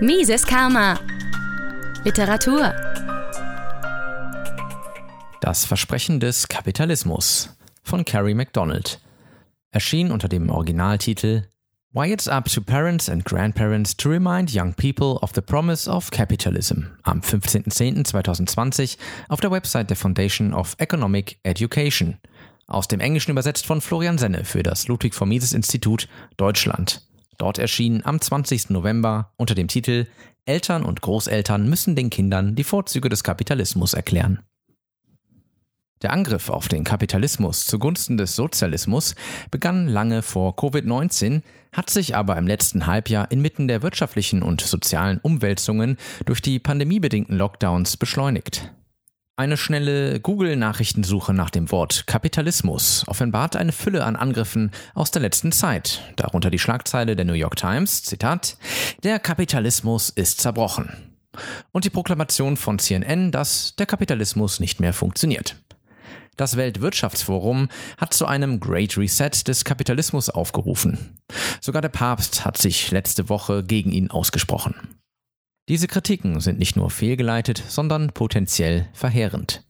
Mises Karma. Literatur. Das Versprechen des Kapitalismus von Carrie MacDonald. Erschien unter dem Originaltitel Why It's Up to Parents and Grandparents to Remind Young People of the Promise of Capitalism am 15.10.2020 auf der Website der Foundation of Economic Education. Aus dem Englischen übersetzt von Florian Senne für das Ludwig von Mises Institut Deutschland. Dort erschien am 20. November unter dem Titel Eltern und Großeltern müssen den Kindern die Vorzüge des Kapitalismus erklären. Der Angriff auf den Kapitalismus zugunsten des Sozialismus begann lange vor Covid-19, hat sich aber im letzten Halbjahr inmitten der wirtschaftlichen und sozialen Umwälzungen durch die pandemiebedingten Lockdowns beschleunigt. Eine schnelle Google-Nachrichtensuche nach dem Wort Kapitalismus offenbart eine Fülle an Angriffen aus der letzten Zeit, darunter die Schlagzeile der New York Times, Zitat, Der Kapitalismus ist zerbrochen. Und die Proklamation von CNN, dass der Kapitalismus nicht mehr funktioniert. Das Weltwirtschaftsforum hat zu einem Great Reset des Kapitalismus aufgerufen. Sogar der Papst hat sich letzte Woche gegen ihn ausgesprochen. Diese Kritiken sind nicht nur fehlgeleitet, sondern potenziell verheerend.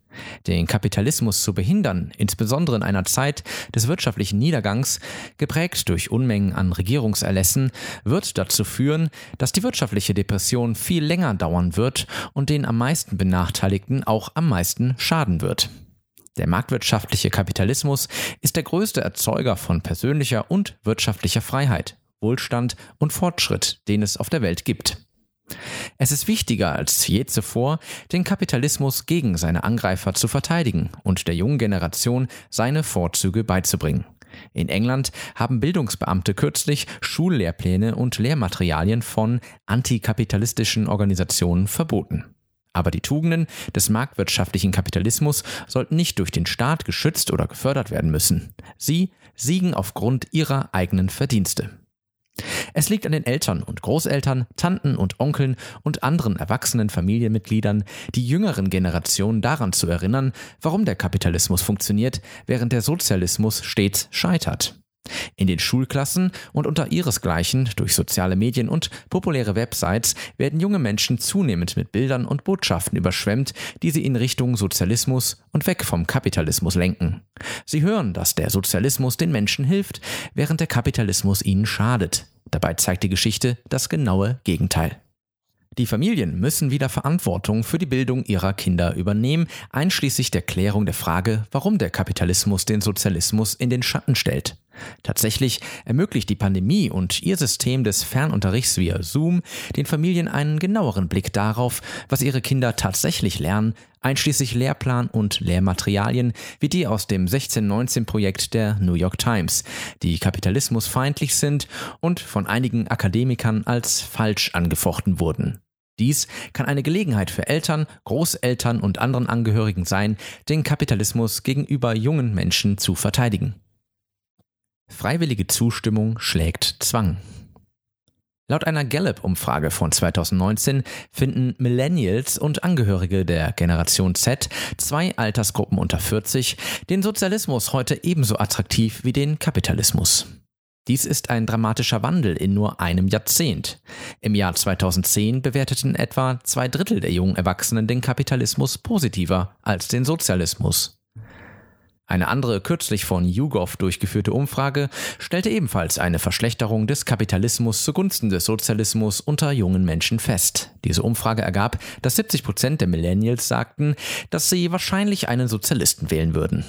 Den Kapitalismus zu behindern, insbesondere in einer Zeit des wirtschaftlichen Niedergangs, geprägt durch Unmengen an Regierungserlässen, wird dazu führen, dass die wirtschaftliche Depression viel länger dauern wird und den am meisten Benachteiligten auch am meisten schaden wird. Der marktwirtschaftliche Kapitalismus ist der größte Erzeuger von persönlicher und wirtschaftlicher Freiheit, Wohlstand und Fortschritt, den es auf der Welt gibt. Es ist wichtiger als je zuvor, den Kapitalismus gegen seine Angreifer zu verteidigen und der jungen Generation seine Vorzüge beizubringen. In England haben Bildungsbeamte kürzlich Schullehrpläne und Lehrmaterialien von antikapitalistischen Organisationen verboten. Aber die Tugenden des marktwirtschaftlichen Kapitalismus sollten nicht durch den Staat geschützt oder gefördert werden müssen. Sie siegen aufgrund ihrer eigenen Verdienste. Es liegt an den Eltern und Großeltern, Tanten und Onkeln und anderen erwachsenen Familienmitgliedern, die jüngeren Generationen daran zu erinnern, warum der Kapitalismus funktioniert, während der Sozialismus stets scheitert. In den Schulklassen und unter ihresgleichen durch soziale Medien und populäre Websites werden junge Menschen zunehmend mit Bildern und Botschaften überschwemmt, die sie in Richtung Sozialismus und weg vom Kapitalismus lenken. Sie hören, dass der Sozialismus den Menschen hilft, während der Kapitalismus ihnen schadet. Dabei zeigt die Geschichte das genaue Gegenteil. Die Familien müssen wieder Verantwortung für die Bildung ihrer Kinder übernehmen, einschließlich der Klärung der Frage, warum der Kapitalismus den Sozialismus in den Schatten stellt. Tatsächlich ermöglicht die Pandemie und ihr System des Fernunterrichts via Zoom den Familien einen genaueren Blick darauf, was ihre Kinder tatsächlich lernen, einschließlich Lehrplan und Lehrmaterialien wie die aus dem 1619-Projekt der New York Times, die kapitalismusfeindlich sind und von einigen Akademikern als falsch angefochten wurden. Dies kann eine Gelegenheit für Eltern, Großeltern und anderen Angehörigen sein, den Kapitalismus gegenüber jungen Menschen zu verteidigen. Freiwillige Zustimmung schlägt Zwang. Laut einer Gallup-Umfrage von 2019 finden Millennials und Angehörige der Generation Z, zwei Altersgruppen unter 40, den Sozialismus heute ebenso attraktiv wie den Kapitalismus. Dies ist ein dramatischer Wandel in nur einem Jahrzehnt. Im Jahr 2010 bewerteten etwa zwei Drittel der jungen Erwachsenen den Kapitalismus positiver als den Sozialismus. Eine andere kürzlich von YouGov durchgeführte Umfrage stellte ebenfalls eine Verschlechterung des Kapitalismus zugunsten des Sozialismus unter jungen Menschen fest. Diese Umfrage ergab, dass 70 Prozent der Millennials sagten, dass sie wahrscheinlich einen Sozialisten wählen würden.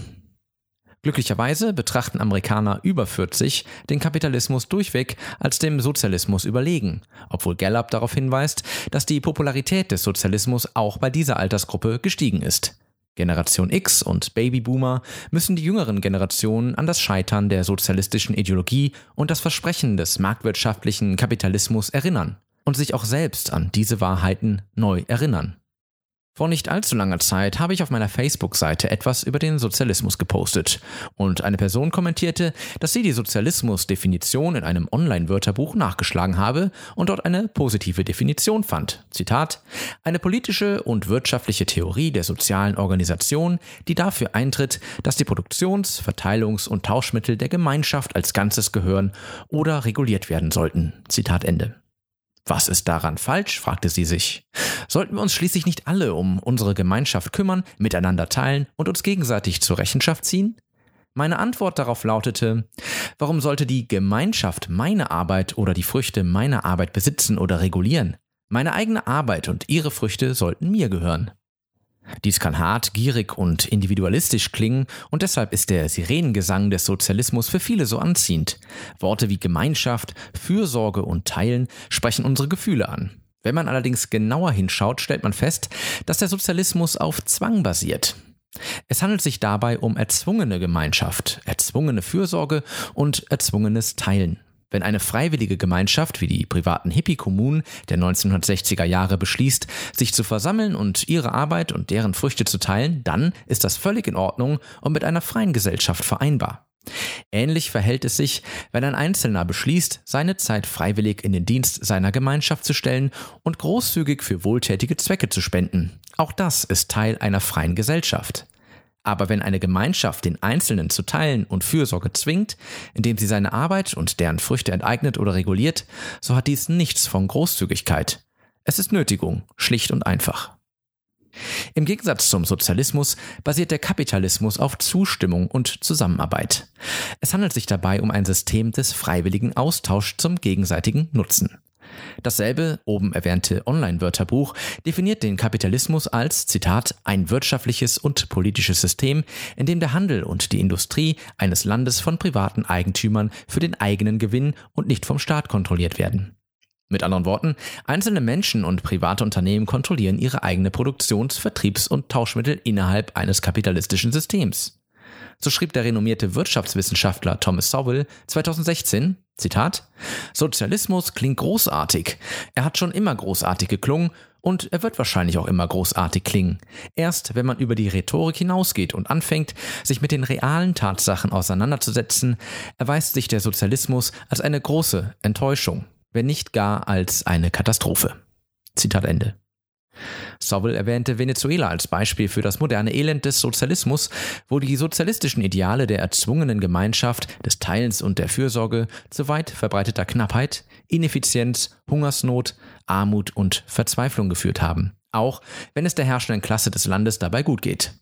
Glücklicherweise betrachten Amerikaner über 40 den Kapitalismus durchweg als dem Sozialismus überlegen, obwohl Gallup darauf hinweist, dass die Popularität des Sozialismus auch bei dieser Altersgruppe gestiegen ist. Generation X und Babyboomer müssen die jüngeren Generationen an das Scheitern der sozialistischen Ideologie und das Versprechen des marktwirtschaftlichen Kapitalismus erinnern und sich auch selbst an diese Wahrheiten neu erinnern. Vor nicht allzu langer Zeit habe ich auf meiner Facebook-Seite etwas über den Sozialismus gepostet und eine Person kommentierte, dass sie die Sozialismus-Definition in einem Online-Wörterbuch nachgeschlagen habe und dort eine positive Definition fand. Zitat: Eine politische und wirtschaftliche Theorie der sozialen Organisation, die dafür eintritt, dass die Produktions-, Verteilungs- und Tauschmittel der Gemeinschaft als Ganzes gehören oder reguliert werden sollten. Zitat Ende. Was ist daran falsch? fragte sie sich. Sollten wir uns schließlich nicht alle um unsere Gemeinschaft kümmern, miteinander teilen und uns gegenseitig zur Rechenschaft ziehen? Meine Antwort darauf lautete, warum sollte die Gemeinschaft meine Arbeit oder die Früchte meiner Arbeit besitzen oder regulieren? Meine eigene Arbeit und ihre Früchte sollten mir gehören. Dies kann hart, gierig und individualistisch klingen und deshalb ist der Sirenengesang des Sozialismus für viele so anziehend. Worte wie Gemeinschaft, Fürsorge und Teilen sprechen unsere Gefühle an. Wenn man allerdings genauer hinschaut, stellt man fest, dass der Sozialismus auf Zwang basiert. Es handelt sich dabei um erzwungene Gemeinschaft, erzwungene Fürsorge und erzwungenes Teilen. Wenn eine freiwillige Gemeinschaft wie die privaten Hippie-Kommunen der 1960er Jahre beschließt, sich zu versammeln und ihre Arbeit und deren Früchte zu teilen, dann ist das völlig in Ordnung und mit einer freien Gesellschaft vereinbar. Ähnlich verhält es sich, wenn ein Einzelner beschließt, seine Zeit freiwillig in den Dienst seiner Gemeinschaft zu stellen und großzügig für wohltätige Zwecke zu spenden. Auch das ist Teil einer freien Gesellschaft. Aber wenn eine Gemeinschaft den Einzelnen zu teilen und Fürsorge zwingt, indem sie seine Arbeit und deren Früchte enteignet oder reguliert, so hat dies nichts von Großzügigkeit. Es ist Nötigung, schlicht und einfach. Im Gegensatz zum Sozialismus basiert der Kapitalismus auf Zustimmung und Zusammenarbeit. Es handelt sich dabei um ein System des freiwilligen Austauschs zum gegenseitigen Nutzen. Dasselbe oben erwähnte Online-Wörterbuch definiert den Kapitalismus als, Zitat, ein wirtschaftliches und politisches System, in dem der Handel und die Industrie eines Landes von privaten Eigentümern für den eigenen Gewinn und nicht vom Staat kontrolliert werden. Mit anderen Worten, einzelne Menschen und private Unternehmen kontrollieren ihre eigene Produktions-, Vertriebs- und Tauschmittel innerhalb eines kapitalistischen Systems. So schrieb der renommierte Wirtschaftswissenschaftler Thomas Sowell 2016, Zitat, Sozialismus klingt großartig. Er hat schon immer großartig geklungen und er wird wahrscheinlich auch immer großartig klingen. Erst wenn man über die Rhetorik hinausgeht und anfängt, sich mit den realen Tatsachen auseinanderzusetzen, erweist sich der Sozialismus als eine große Enttäuschung, wenn nicht gar als eine Katastrophe. Zitat Ende. Sowell erwähnte Venezuela als Beispiel für das moderne Elend des Sozialismus, wo die sozialistischen Ideale der erzwungenen Gemeinschaft, des Teilens und der Fürsorge zu weit verbreiteter Knappheit, Ineffizienz, Hungersnot, Armut und Verzweiflung geführt haben, auch wenn es der herrschenden Klasse des Landes dabei gut geht.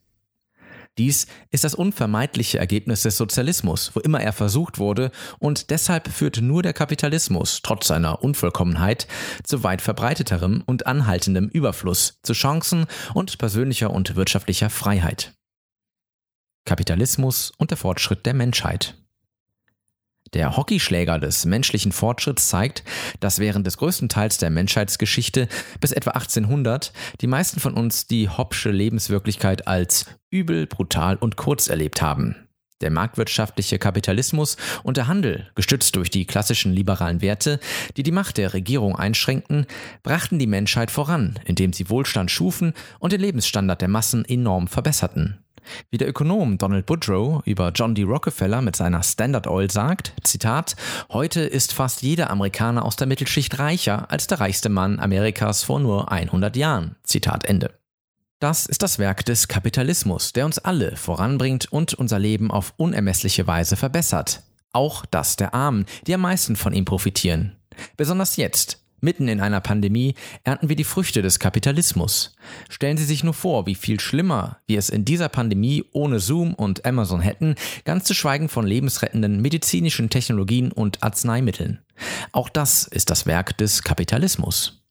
Dies ist das unvermeidliche Ergebnis des Sozialismus, wo immer er versucht wurde, und deshalb führt nur der Kapitalismus, trotz seiner Unvollkommenheit, zu weit verbreiteterem und anhaltendem Überfluss, zu Chancen und persönlicher und wirtschaftlicher Freiheit. Kapitalismus und der Fortschritt der Menschheit. Der Hockeyschläger des menschlichen Fortschritts zeigt, dass während des größten Teils der Menschheitsgeschichte bis etwa 1800 die meisten von uns die Hobbsche Lebenswirklichkeit als übel, brutal und kurz erlebt haben. Der marktwirtschaftliche Kapitalismus und der Handel, gestützt durch die klassischen liberalen Werte, die die Macht der Regierung einschränkten, brachten die Menschheit voran, indem sie Wohlstand schufen und den Lebensstandard der Massen enorm verbesserten. Wie der Ökonom Donald Woodrow über John D. Rockefeller mit seiner Standard Oil sagt, Zitat, heute ist fast jeder Amerikaner aus der Mittelschicht reicher als der reichste Mann Amerikas vor nur 100 Jahren. Zitat Ende. Das ist das Werk des Kapitalismus, der uns alle voranbringt und unser Leben auf unermessliche Weise verbessert. Auch das der Armen, die am meisten von ihm profitieren. Besonders jetzt, Mitten in einer Pandemie ernten wir die Früchte des Kapitalismus. Stellen Sie sich nur vor, wie viel schlimmer wir es in dieser Pandemie ohne Zoom und Amazon hätten, ganz zu schweigen von lebensrettenden medizinischen Technologien und Arzneimitteln. Auch das ist das Werk des Kapitalismus.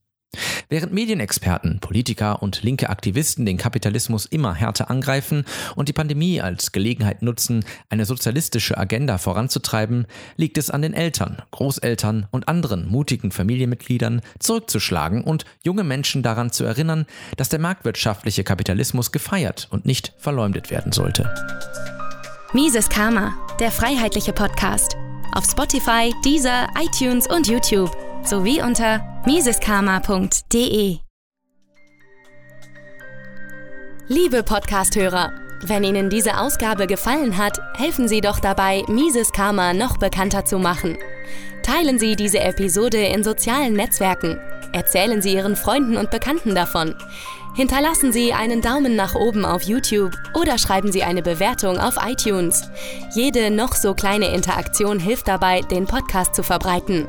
Während Medienexperten, Politiker und linke Aktivisten den Kapitalismus immer härter angreifen und die Pandemie als Gelegenheit nutzen, eine sozialistische Agenda voranzutreiben, liegt es an den Eltern, Großeltern und anderen mutigen Familienmitgliedern zurückzuschlagen und junge Menschen daran zu erinnern, dass der marktwirtschaftliche Kapitalismus gefeiert und nicht verleumdet werden sollte. Mises Karma, der freiheitliche Podcast. Auf Spotify, Deezer, iTunes und YouTube sowie unter miseskarma.de. Liebe Podcasthörer, wenn Ihnen diese Ausgabe gefallen hat, helfen Sie doch dabei, Mises Karma noch bekannter zu machen. Teilen Sie diese Episode in sozialen Netzwerken. Erzählen Sie Ihren Freunden und Bekannten davon. Hinterlassen Sie einen Daumen nach oben auf YouTube oder schreiben Sie eine Bewertung auf iTunes. Jede noch so kleine Interaktion hilft dabei, den Podcast zu verbreiten.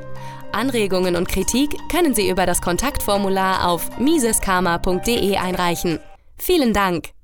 Anregungen und Kritik können Sie über das Kontaktformular auf miseskarma.de einreichen. Vielen Dank!